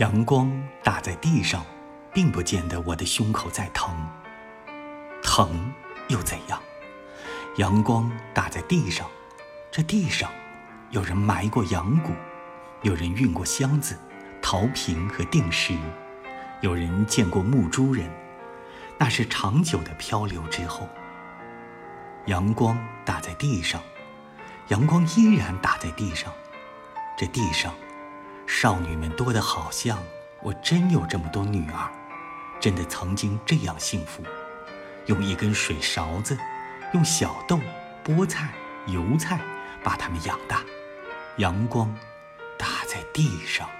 阳光打在地上，并不见得我的胸口在疼。疼又怎样？阳光打在地上，这地上有人埋过羊骨，有人运过箱子、陶瓶和定时，有人见过牧猪人。那是长久的漂流之后。阳光打在地上，阳光依然打在地上，这地上。少女们多得好像我真有这么多女儿，真的曾经这样幸福，用一根水勺子，用小豆、菠菜、油菜把它们养大。阳光打在地上。